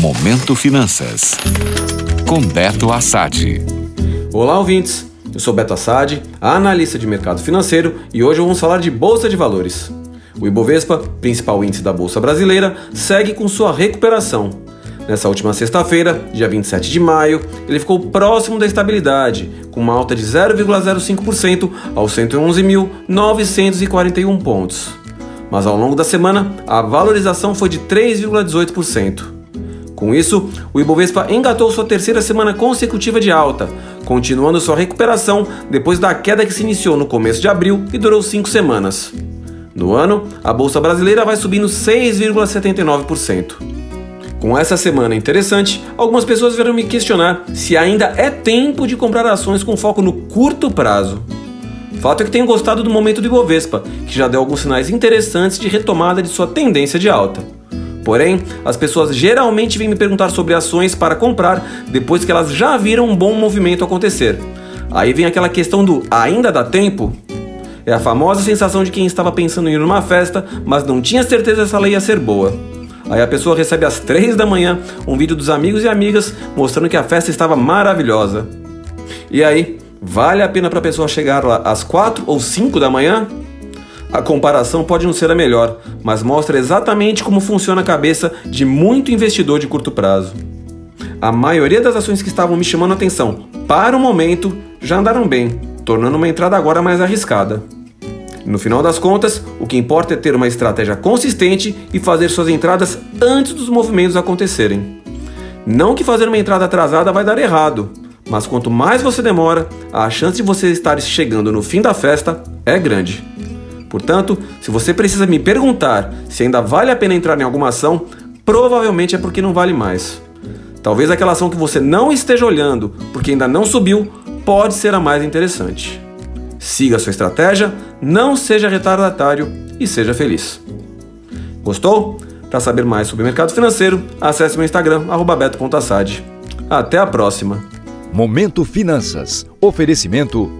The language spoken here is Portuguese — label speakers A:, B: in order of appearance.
A: Momento Finanças. Com Beto Assad.
B: Olá, ouvintes. Eu sou Beto Assad, analista de mercado financeiro, e hoje vamos falar de Bolsa de Valores. O Ibovespa, principal índice da Bolsa Brasileira, segue com sua recuperação. Nessa última sexta-feira, dia 27 de maio, ele ficou próximo da estabilidade, com uma alta de 0,05% aos 111.941 pontos mas ao longo da semana a valorização foi de 3,18%. Com isso, o Ibovespa engatou sua terceira semana consecutiva de alta, continuando sua recuperação depois da queda que se iniciou no começo de abril e durou cinco semanas. No ano, a Bolsa Brasileira vai subindo 6,79%. Com essa semana interessante, algumas pessoas vieram me questionar se ainda é tempo de comprar ações com foco no curto prazo. Fato é que tenho gostado do momento do Ibovespa, que já deu alguns sinais interessantes de retomada de sua tendência de alta. Porém, as pessoas geralmente vêm me perguntar sobre ações para comprar depois que elas já viram um bom movimento acontecer. Aí vem aquela questão do ainda dá tempo? É a famosa sensação de quem estava pensando em ir numa festa, mas não tinha certeza se ela ia ser boa. Aí a pessoa recebe às 3 da manhã um vídeo dos amigos e amigas mostrando que a festa estava maravilhosa. E aí, Vale a pena para a pessoa chegar lá às 4 ou 5 da manhã? A comparação pode não ser a melhor, mas mostra exatamente como funciona a cabeça de muito investidor de curto prazo. A maioria das ações que estavam me chamando a atenção para o momento já andaram bem, tornando uma entrada agora mais arriscada. No final das contas, o que importa é ter uma estratégia consistente e fazer suas entradas antes dos movimentos acontecerem. Não que fazer uma entrada atrasada vai dar errado, mas quanto mais você demora, a chance de você estar chegando no fim da festa é grande. Portanto, se você precisa me perguntar se ainda vale a pena entrar em alguma ação, provavelmente é porque não vale mais. Talvez aquela ação que você não esteja olhando porque ainda não subiu pode ser a mais interessante. Siga sua estratégia, não seja retardatário e seja feliz. Gostou? Para saber mais sobre mercado financeiro, acesse meu Instagram, beto.assad. Até a próxima!
A: Momento Finanças. Oferecimento.